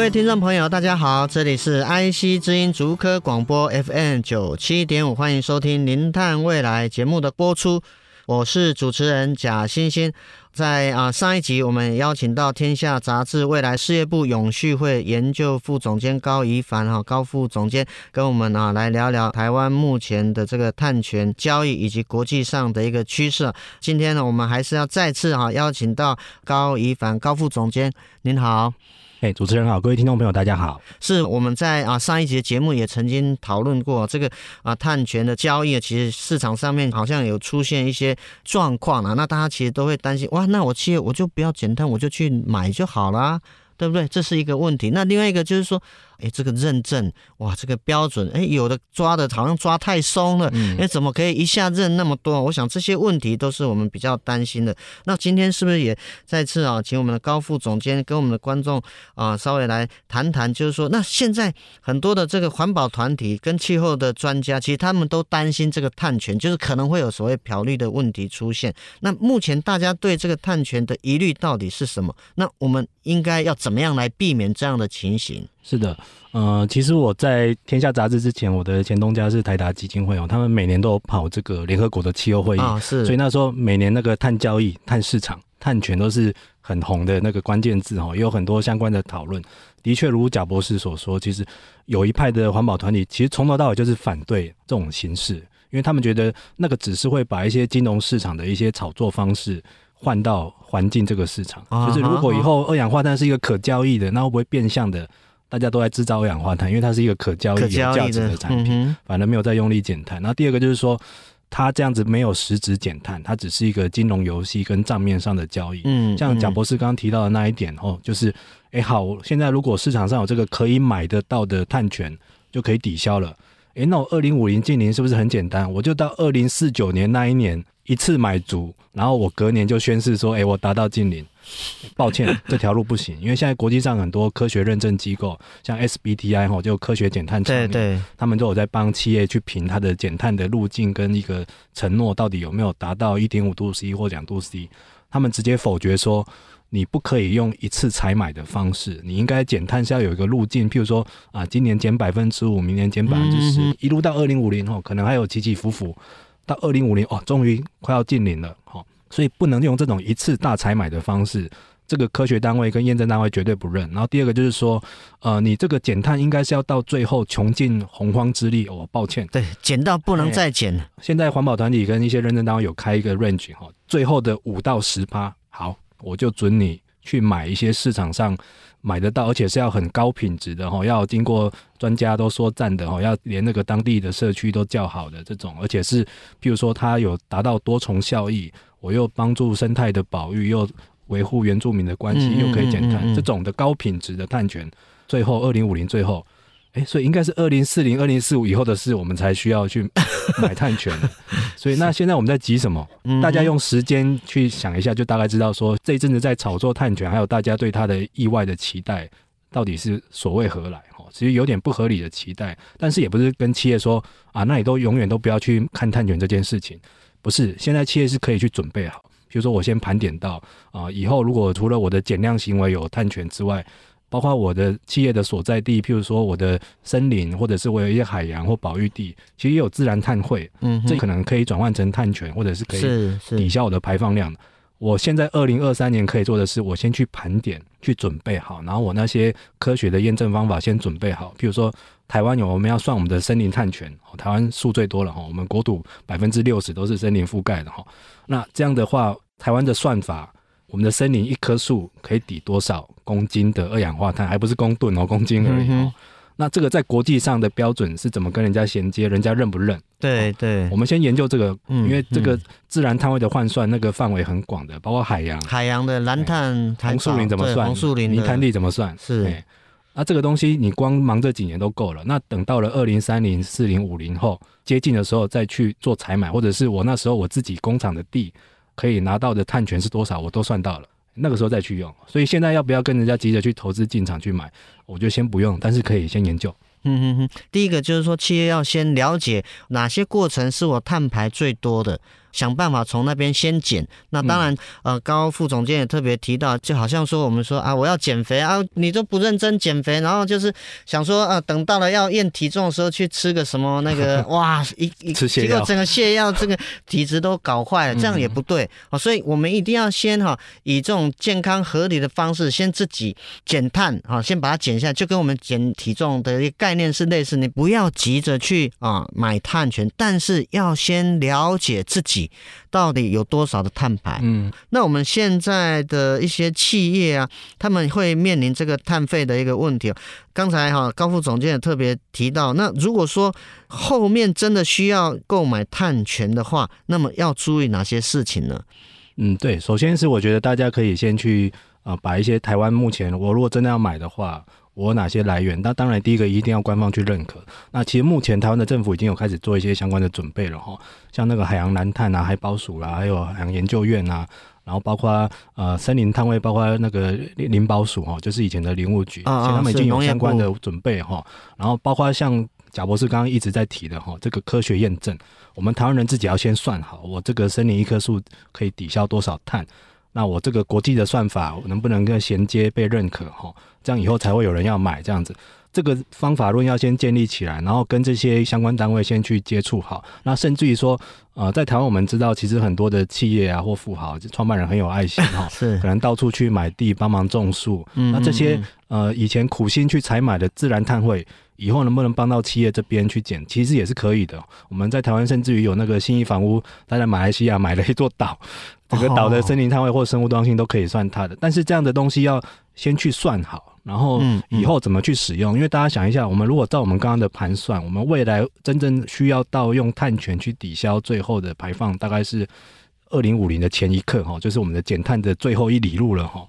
各位听众朋友，大家好，这里是 IC 之音竹科广播 FM 九七点五，欢迎收听《零碳未来》节目的播出。我是主持人贾欣欣，在啊上一集我们邀请到天下杂志未来事业部永续会研究副总监高宜凡哈高副总监跟我们啊来聊聊台湾目前的这个碳权交易以及国际上的一个趋势。今天呢，我们还是要再次哈邀请到高宜凡高副总监，您好。哎、主持人好，各位听众朋友，大家好。是我们在啊上一节节目也曾经讨论过这个啊碳权的交易，其实市场上面好像有出现一些状况啊，那大家其实都会担心，哇，那我企业我就不要减碳，我就去买就好啦，对不对？这是一个问题。那另外一个就是说。哎，这个认证哇，这个标准哎，有的抓的好像抓太松了，哎，怎么可以一下认那么多？我想这些问题都是我们比较担心的。那今天是不是也再次啊，请我们的高副总监跟我们的观众啊，稍微来谈谈，就是说，那现在很多的这个环保团体跟气候的专家，其实他们都担心这个碳权，就是可能会有所谓漂绿的问题出现。那目前大家对这个碳权的疑虑到底是什么？那我们应该要怎么样来避免这样的情形？是的，呃，其实我在天下杂志之前，我的前东家是台达基金会哦，他们每年都有跑这个联合国的气候会议啊，是，所以那时候每年那个碳交易、碳市场、碳权都是很红的那个关键字哦，也有很多相关的讨论。的确，如贾博士所说，其实有一派的环保团体，其实从头到尾就是反对这种形式，因为他们觉得那个只是会把一些金融市场的一些炒作方式换到环境这个市场，就是如果以后二氧化碳是一个可交易的，那会不会变相的？大家都在制造二氧化碳，因为它是一个可交易、有价值的产品，嗯，反而没有在用力减碳。那第二个就是说，它这样子没有实质减碳，它只是一个金融游戏跟账面上的交易。嗯，像贾博士刚刚提到的那一点哦，就是，哎、欸，好，现在如果市场上有这个可以买得到的碳权，就可以抵消了。哎、欸，那我二零五零净零是不是很简单？我就到二零四九年那一年一次买足，然后我隔年就宣誓说，哎、欸，我达到近零。抱歉，这条路不行，因为现在国际上很多科学认证机构，像 SBTI 哈，就科学减碳，对对，他们都有在帮企业去评它的减碳的路径跟一个承诺到底有没有达到一点五度 C 或两度 C，他们直接否决说，你不可以用一次采买的方式，你应该减碳是要有一个路径，譬如说啊，今年减百分之五，明年减百分之十，一路到二零五零哦，可能还有起起伏伏，到二零五零哦，终于快要近零了，哈。所以不能用这种一次大采买的方式，这个科学单位跟验证单位绝对不认。然后第二个就是说，呃，你这个减碳应该是要到最后穷尽洪荒之力。哦，抱歉，对，减到不能再减了。现在环保团体跟一些认证单位有开一个 range 哈，最后的五到十趴，好，我就准你去买一些市场上买得到，而且是要很高品质的哈，要经过专家都说赞的哈，要连那个当地的社区都叫好的这种，而且是譬如说它有达到多重效益。我又帮助生态的保育，又维护原住民的关系，嗯，又可以减碳，这种的高品质的碳权，最后二零五零最后，哎，所以应该是二零四零、二零四五以后的事，我们才需要去买 碳权。所以那现在我们在急什么？大家用时间去想一下，就大概知道说这一阵子在炒作碳权，还有大家对它的意外的期待，到底是所谓何来？哦，其实有点不合理的期待，但是也不是跟企业说啊，那你都永远都不要去看碳权这件事情。不是，现在企业是可以去准备好，比如说我先盘点到啊、呃，以后如果除了我的减量行为有碳权之外，包括我的企业的所在地，譬如说我的森林，或者是我有一些海洋或保育地，其实也有自然碳汇，嗯，这可能可以转换成碳权，或者是可以抵消我的排放量。我现在二零二三年可以做的是，我先去盘点，去准备好，然后我那些科学的验证方法先准备好，譬如说。台湾有我们要算我们的森林碳权，台湾树最多了哈，我们国土百分之六十都是森林覆盖的哈。那这样的话，台湾的算法，我们的森林一棵树可以抵多少公斤的二氧化碳？还不是公吨哦，公斤而已哦。那这个在国际上的标准是怎么跟人家衔接？人家认不认？对对，我们先研究这个，嗯，因为这个自然碳汇的换算那个范围很广的，包括海洋、海洋的蓝碳、红树林怎么算？红树林泥滩地怎么算？是。那这个东西你光忙这几年都够了，那等到了二零三零、四零、五零后接近的时候再去做采买，或者是我那时候我自己工厂的地可以拿到的碳权是多少，我都算到了。那个时候再去用，所以现在要不要跟人家急着去投资进场去买？我就先不用，但是可以先研究。嗯哼哼，第一个就是说，企业要先了解哪些过程是我碳排最多的。想办法从那边先减。那当然，呃，高副总监也特别提到，就好像说我们说啊，我要减肥啊，你都不认真减肥，然后就是想说啊，等到了要验体重的时候去吃个什么那个，哇，一一结果整个泻药，这个体质都搞坏了，这样也不对啊。所以我们一定要先哈，以这种健康合理的方式，先自己减碳啊，先把它减下来，就跟我们减体重的一个概念是类似。你不要急着去啊买碳权，但是要先了解自己。到底有多少的碳排？嗯，那我们现在的一些企业啊，他们会面临这个碳费的一个问题。刚才哈高副总监也特别提到，那如果说后面真的需要购买碳权的话，那么要注意哪些事情呢？嗯，对，首先是我觉得大家可以先去啊，把一些台湾目前我如果真的要买的话。我有哪些来源？那当然，第一个一定要官方去认可。那其实目前台湾的政府已经有开始做一些相关的准备了哈，像那个海洋蓝碳啊、海保署啦、啊，还有海洋研究院啊，然后包括呃森林碳位，包括那个林保署哈，就是以前的林务局，他们已经有相关的准备哈。然后包括像贾博士刚刚一直在提的哈，这个科学验证，我们台湾人自己要先算好，我这个森林一棵树可以抵消多少碳。那我这个国际的算法能不能跟衔接被认可哈？这样以后才会有人要买这样子。这个方法论要先建立起来，然后跟这些相关单位先去接触好。那甚至于说，呃，在台湾我们知道，其实很多的企业啊或富豪，创办人很有爱心哈，是可能到处去买地帮忙种树。嗯，那这些呃以前苦心去采买的自然碳汇，以后能不能帮到企业这边去减？其实也是可以的。我们在台湾甚至于有那个新义房屋，他在马来西亚买了一座岛。整个岛的森林碳位或生物多样性都可以算它的，但是这样的东西要先去算好，然后以后怎么去使用？因为大家想一下，我们如果照我们刚刚的盘算，我们未来真正需要到用碳权去抵消最后的排放，大概是二零五零的前一刻哈，就是我们的减碳的最后一里路了哈。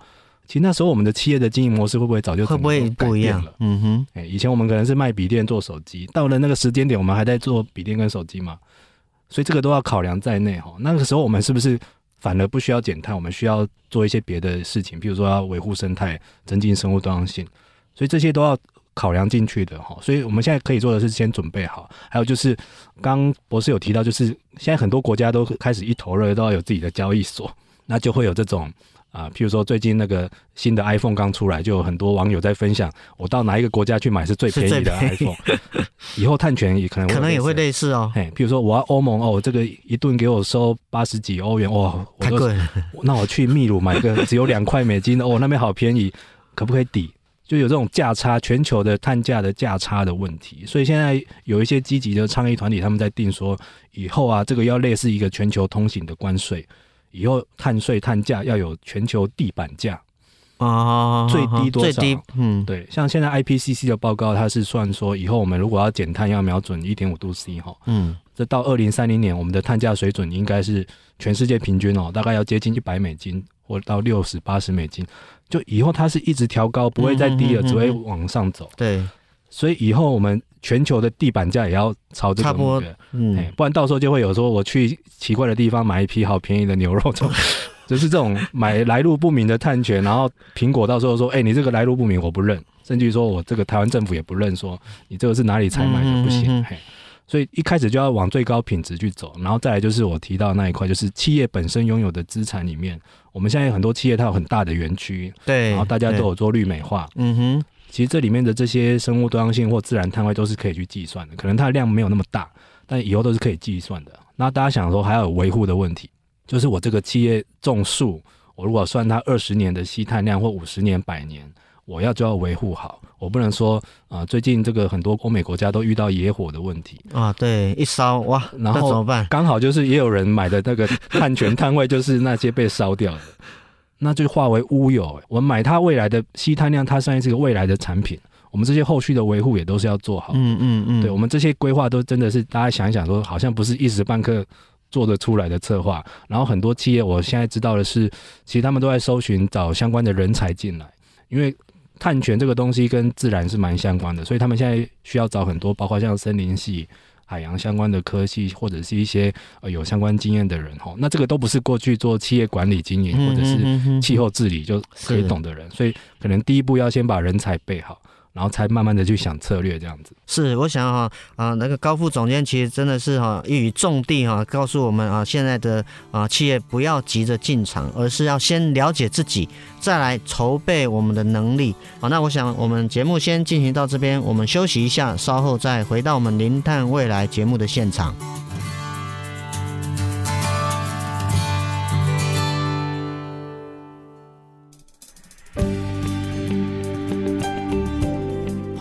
其实那时候我们的企业的经营模式会不会早就会不会不一样了？嗯哼，哎，以前我们可能是卖笔电做手机，到了那个时间点，我们还在做笔电跟手机嘛，所以这个都要考量在内哈。那个时候我们是不是？反而不需要减碳，我们需要做一些别的事情，比如说要维护生态、增进生物多样性，所以这些都要考量进去的哈。所以我们现在可以做的是先准备好，还有就是刚博士有提到，就是现在很多国家都开始一头热，都要有自己的交易所，那就会有这种。啊，譬如说最近那个新的 iPhone 刚出来，就有很多网友在分享，我到哪一个国家去买是最便宜的 iPhone。以后碳权也可能可能也会类似哦。哎，譬如说我要欧盟哦，这个一顿给我收八十几欧元，哇，太贵了。那我去秘鲁买个 只有两块美金的，哦，那边好便宜，可不可以抵？就有这种价差，全球的碳价的价差的问题。所以现在有一些积极的倡议团体，他们在定说，以后啊，这个要类似一个全球通行的关税。以后碳税碳价要有全球地板价啊，最低多少？最低，嗯，对，像现在 IPCC 的报告，它是算说，以后我们如果要减碳，要瞄准一点五度 C 哈，嗯，这到二零三零年，我们的碳价水准应该是全世界平均哦，大概要接近一百美金，或到六十八十美金，就以后它是一直调高，不会再低了，只会往上走。对，所以以后我们。全球的地板价也要朝这个目标，嗯，不然到时候就会有说我去奇怪的地方买一批好便宜的牛肉，就就是这种买来路不明的碳权，然后苹果到时候说，哎、欸，你这个来路不明，我不认，甚至于说我这个台湾政府也不认，说你这个是哪里采买的不行，嘿，所以一开始就要往最高品质去走，然后再来就是我提到那一块，就是企业本身拥有的资产里面，我们现在有很多企业它有很大的园区，对，然后大家都有做绿美化，嗯哼。其实这里面的这些生物多样性或自然碳汇都是可以去计算的，可能它的量没有那么大，但以后都是可以计算的。那大家想说还要有维护的问题，就是我这个企业种树，我如果算它二十年的吸碳量或五十年、百年，我要就要维护好，我不能说啊、呃，最近这个很多欧美国家都遇到野火的问题啊，对，一烧哇，然后怎么办？刚好就是也有人买的那个碳权碳位，就是那些被烧掉的。那就化为乌有。我买它未来的吸碳量，它算是一个未来的产品。我们这些后续的维护也都是要做好。嗯嗯嗯，对我们这些规划都真的是大家想一想说，好像不是一时半刻做得出来的策划。然后很多企业，我现在知道的是，其实他们都在搜寻找相关的人才进来，因为碳权这个东西跟自然是蛮相关的，所以他们现在需要找很多，包括像森林系。海洋相关的科系，或者是一些呃有相关经验的人哈，那这个都不是过去做企业管理经营或者是气候治理就可以懂的人，所以可能第一步要先把人才备好。然后才慢慢的去想策略，这样子是我想哈啊，那个高副总监其实真的是哈一语中的哈，告诉我们啊，现在的啊企业不要急着进场，而是要先了解自己，再来筹备我们的能力。好，那我想我们节目先进行到这边，我们休息一下，稍后再回到我们零碳未来节目的现场。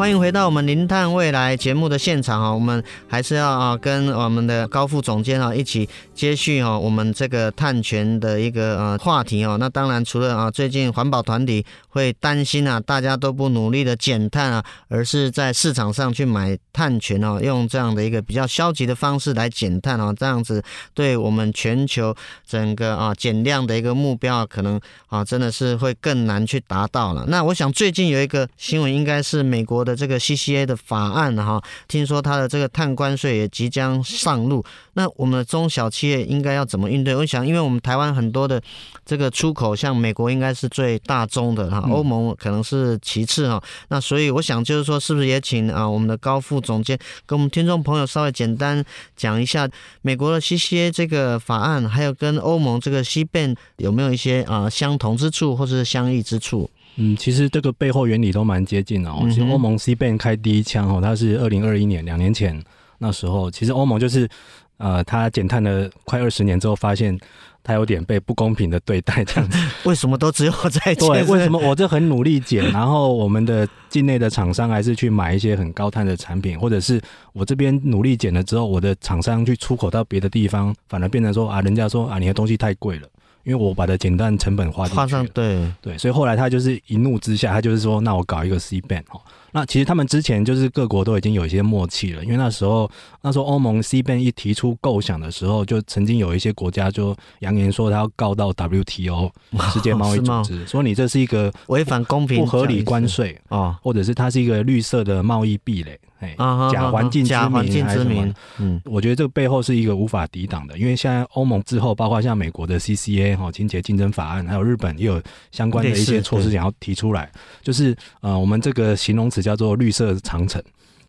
欢迎回到我们零碳未来节目的现场啊，我们还是要啊跟我们的高副总监啊一起接续哈我们这个碳权的一个呃话题哦。那当然除了啊最近环保团体会担心啊大家都不努力的减碳啊，而是在市场上去买碳权哦，用这样的一个比较消极的方式来减碳哦，这样子对我们全球整个啊减量的一个目标可能啊真的是会更难去达到了。那我想最近有一个新闻应该是美国的。这个 CCA 的法案哈，听说它的这个碳关税也即将上路。那我们的中小企业应该要怎么应对？我想，因为我们台湾很多的这个出口，像美国应该是最大宗的哈，欧盟可能是其次哈。那所以我想就是说，是不是也请啊我们的高副总监跟我们听众朋友稍微简单讲一下美国的 CCA 这个法案，还有跟欧盟这个 CBAM 有没有一些啊相同之处或者是相异之处？嗯，其实这个背后原理都蛮接近的哦。其实欧盟 C ban 开第一枪哦，它是二零二一年，两年前那时候，其实欧盟就是呃，它减碳了快二十年之后，发现它有点被不公平的对待 这样子。为什么都只有在减？对，为什么我这很努力减，然后我们的境内的厂商还是去买一些很高碳的产品，或者是我这边努力减了之后，我的厂商去出口到别的地方，反而变成说啊，人家说啊，你的东西太贵了。因为我把它简单成本花进去，对对，所以后来他就是一怒之下，他就是说，那我搞一个 CBAM 哈。那其实他们之前就是各国都已经有一些默契了，因为那时候那时候欧盟 C band 一提出构想的时候，就曾经有一些国家就扬言说他要告到 WTO 世界贸易组织，说你这是一个违反公平、不合理关税啊，或者是它是一个绿色的贸易壁垒。哎，假环境之名还是什么？嗯，我觉得这个背后是一个无法抵挡的，因为现在欧盟之后，包括像美国的 CCA 哈，清洁竞争法案，还有日本也有相关的一些措施想要提出来，就是呃，我们这个形容词叫做绿色长城。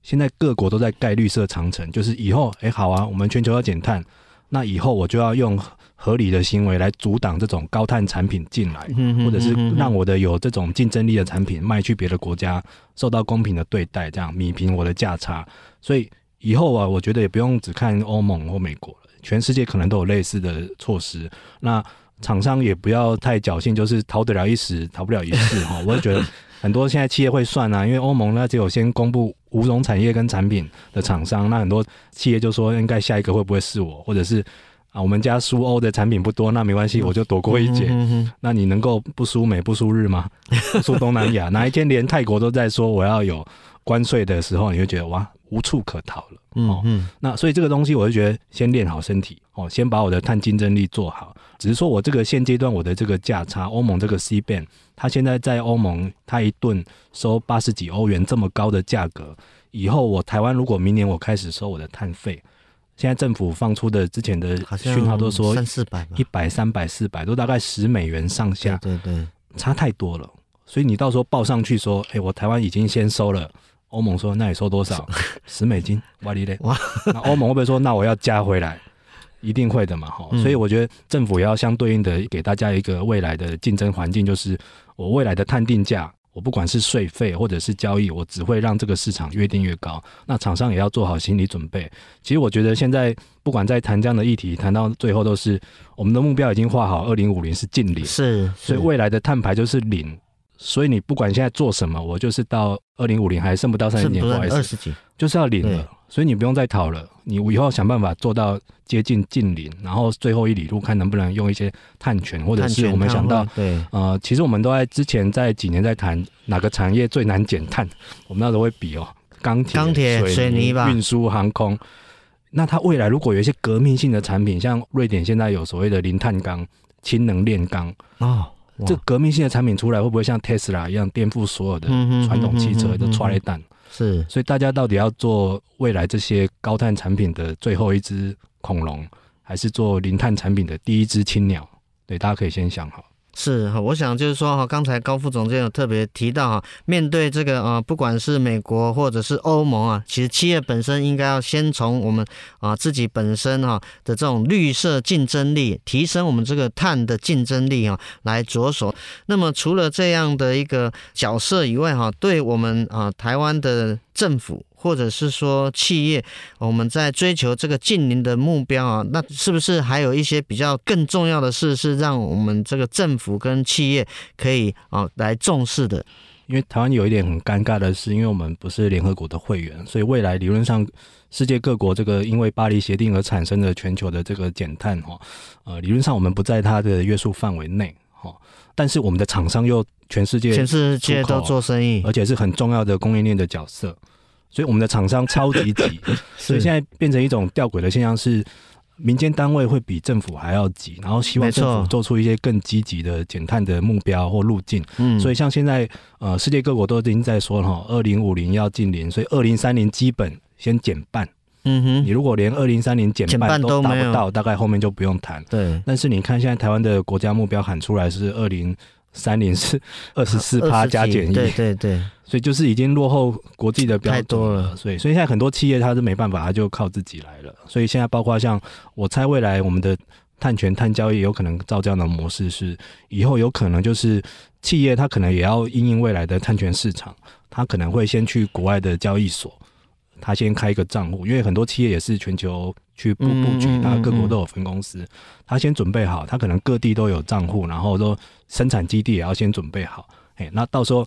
现在各国都在盖绿色长城，就是以后哎，好啊，我们全球要减碳，那以后我就要用。合理的行为来阻挡这种高碳产品进来，或者是让我的有这种竞争力的产品卖去别的国家，受到公平的对待，这样弥平我的价差。所以以后啊，我觉得也不用只看欧盟或美国了，全世界可能都有类似的措施。那厂商也不要太侥幸，就是逃得了一时，逃不了一世哈。我也觉得很多现在企业会算啊，因为欧盟呢只有先公布五种产业跟产品的厂商，那很多企业就说应该下一个会不会是我，或者是。啊，我们家输欧的产品不多，那没关系，我就躲过一劫。那你能够不输美不输日吗？不输东南亚？哪一天连泰国都在说我要有关税的时候，你会觉得哇，无处可逃了。哦、嗯，那所以这个东西，我就觉得先练好身体哦，先把我的碳竞争力做好。只是说我这个现阶段我的这个价差，欧盟这个 C band，它现在在欧盟，它一顿收八十几欧元这么高的价格，以后我台湾如果明年我开始收我的碳费。现在政府放出的之前的讯号都说三四百，一百、三百、四百都大概十美元上下，对对对，差太多了。所以你到时候报上去说，哎，我台湾已经先收了，欧盟说那你收多少？十美金，哇哩嘞！哇，那欧盟会不会说那我要加回来？一定会的嘛，哈。所以我觉得政府也要相对应的给大家一个未来的竞争环境，就是我未来的碳定价。我不管是税费或者是交易，我只会让这个市场越定越高。那厂商也要做好心理准备。其实我觉得现在不管在谈这样的议题，谈到最后都是我们的目标已经画好，二零五零是净零，是，是，所以未来的碳排就是零。所以你不管现在做什么，我就是到二零五零还剩不到三十年，不好意思，二十几，就是要零了。所以你不用再讨了，你以后想办法做到接近近零，然后最后一里路看能不能用一些碳权，或者是我们想到，对，呃，其实我们都在之前在几年在谈哪个产业最难减碳，我们那时候会比哦，钢铁、钢铁、水泥吧，运输、航空。那它未来如果有一些革命性的产品，像瑞典现在有所谓的零碳钢、氢能炼钢哦，这革命性的产品出来，会不会像特斯拉一样颠覆所有的传统汽车的踹雷弹？是，所以大家到底要做未来这些高碳产品的最后一只恐龙，还是做零碳产品的第一只青鸟？对，大家可以先想好。是哈，我想就是说哈，刚才高副总监有特别提到哈，面对这个啊，不管是美国或者是欧盟啊，其实企业本身应该要先从我们啊自己本身哈的这种绿色竞争力，提升我们这个碳的竞争力啊来着手。那么除了这样的一个角色以外哈，对我们啊台湾的政府。或者是说企业，我们在追求这个近邻的目标啊，那是不是还有一些比较更重要的事，是让我们这个政府跟企业可以啊来重视的？因为台湾有一点很尴尬的是，因为我们不是联合国的会员，所以未来理论上世界各国这个因为巴黎协定而产生的全球的这个减碳哈，呃，理论上我们不在它的约束范围内哈，但是我们的厂商又全世界全世界都做生意，而且是很重要的供应链的角色。所以我们的厂商超级急，所以现在变成一种吊诡的现象是，民间单位会比政府还要急，然后希望政府做出一些更积极的减碳的目标或路径。嗯，所以像现在呃，世界各国都已经在说哈，二零五零要净零，所以二零三零基本先减半。嗯哼，你如果连二零三零减半都达不到，大概后面就不用谈。对，但是你看现在台湾的国家目标喊出来是二零。三年是 二十四趴加减一，对对对，所以就是已经落后国际的标准太多了，所以所以现在很多企业它是没办法，它就靠自己来了。所以现在包括像我猜未来我们的碳权碳交易有可能照这样的模式，是以后有可能就是企业它可能也要因应未来的碳权市场，它可能会先去国外的交易所。它先开一个账户，因为很多企业也是全球去布布局，那各国都有分公司。他先准备好，他可能各地都有账户，然后说生产基地也要先准备好。哎，那到时候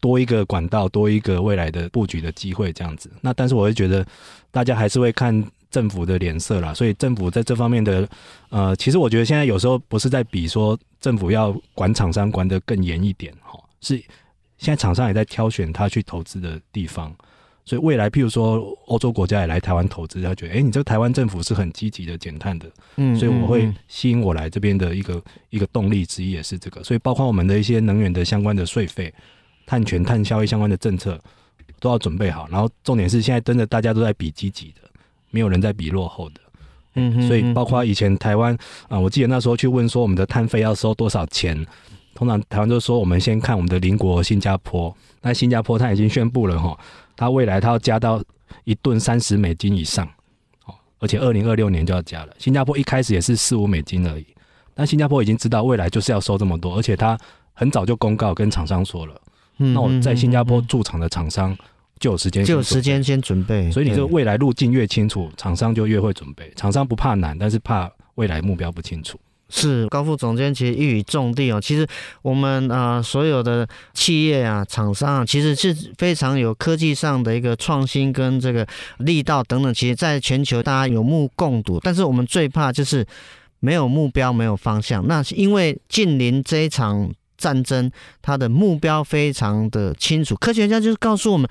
多一个管道，多一个未来的布局的机会，这样子。那但是我会觉得，大家还是会看政府的脸色啦。所以政府在这方面的，呃，其实我觉得现在有时候不是在比说政府要管厂商管得更严一点，哈，是现在厂商也在挑选他去投资的地方。所以未来，譬如说欧洲国家也来台湾投资，他觉得，哎、欸，你这个台湾政府是很积极的减碳的，嗯，所以我会吸引我来这边的一个一个动力之一也是这个。所以包括我们的一些能源的相关的税费、碳权、碳交易相关的政策都要准备好。然后重点是现在真的大家都在比积极的，没有人在比落后的。嗯，所以包括以前台湾啊，我记得那时候去问说我们的碳费要收多少钱，通常台湾就说我们先看我们的邻国新加坡，那新加坡它已经宣布了哈。它未来它要加到一吨三十美金以上，哦，而且二零二六年就要加了。新加坡一开始也是四五美金而已，但新加坡已经知道未来就是要收这么多，而且它很早就公告跟厂商说了。那我在新加坡驻厂的厂商就有时间，就有时间先准备。所以你这个未来路径越清楚，厂商就越会准备。厂商不怕难，但是怕未来目标不清楚。是高副总监，其实一语中的哦。其实我们啊、所有的企业啊、厂商啊，其实是非常有科技上的一个创新跟这个力道等等。其实，在全球大家有目共睹，但是我们最怕就是没有目标、没有方向。那是因为净零这一场战争，它的目标非常的清楚。科学家就是告诉我们。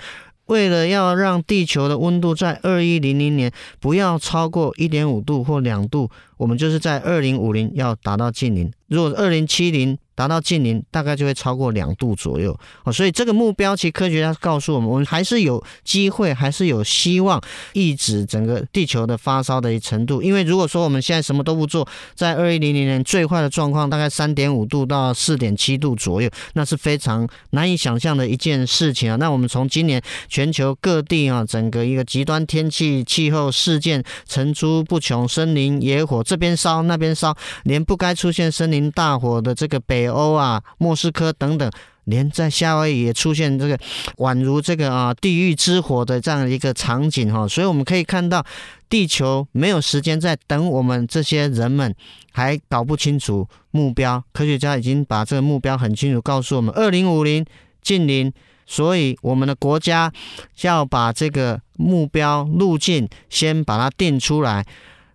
为了要让地球的温度在二一零零年不要超过一点五度或两度，我们就是在二零五零要达到近零。如果二零七零，达到近零，大概就会超过两度左右哦，所以这个目标，其实科学家告诉我们，我们还是有机会，还是有希望抑制整个地球的发烧的程度。因为如果说我们现在什么都不做，在二一零零年最坏的状况，大概三点五度到四点七度左右，那是非常难以想象的一件事情啊。那我们从今年全球各地啊，整个一个极端天气气候事件层出不穷，森林野火这边烧那边烧，连不该出现森林大火的这个北北欧啊，莫斯科等等，连在夏威夷也出现这个 宛如这个啊地狱之火的这样一个场景哈，所以我们可以看到，地球没有时间在等我们这些人们还搞不清楚目标，科学家已经把这个目标很清楚告诉我们：二零五零近零。所以我们的国家要把这个目标路径先把它定出来，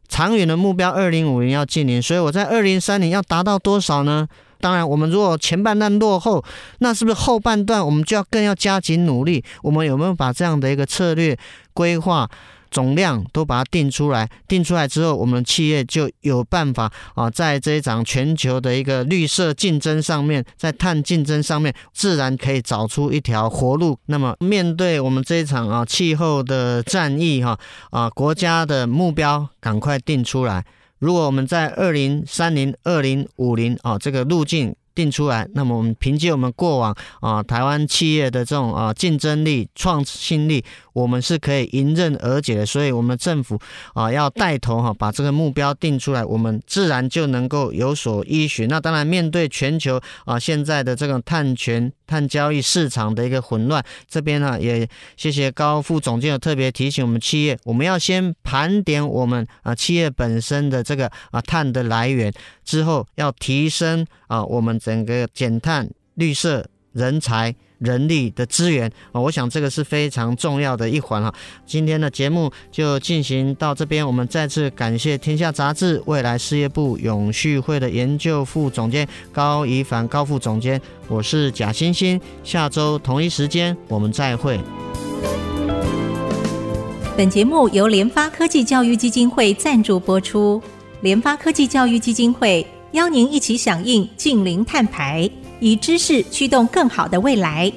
长远的目标二零五零要近零，所以我在二零三零要达到多少呢？当然，我们如果前半段落后，那是不是后半段我们就要更要加紧努力？我们有没有把这样的一个策略规划？总量都把它定出来，定出来之后，我们企业就有办法啊，在这一场全球的一个绿色竞争上面，在碳竞争上面，自然可以找出一条活路。那么，面对我们这一场啊气候的战役哈啊，国家的目标赶快定出来。如果我们在二零三零、二零五零啊这个路径。定出来，那么我们凭借我们过往啊台湾企业的这种啊竞争力、创新力，我们是可以迎刃而解的。所以，我们政府啊要带头哈，把这个目标定出来，我们自然就能够有所依循。那当然，面对全球啊现在的这个碳权、碳交易市场的一个混乱，这边呢也谢谢高副总监有特别提醒我们企业，我们要先盘点我们啊企业本身的这个啊碳的来源，之后要提升啊我们。整个减碳、绿色、人才、人力的资源啊，我想这个是非常重要的一环哈。今天的节目就进行到这边，我们再次感谢天下杂志未来事业部永续会的研究副总监高宜凡高副总监，我是贾欣欣，下周同一时间我们再会。本节目由联发科技教育基金会赞助播出，联发科技教育基金会。邀您一起响应净零碳排，以知识驱动更好的未来。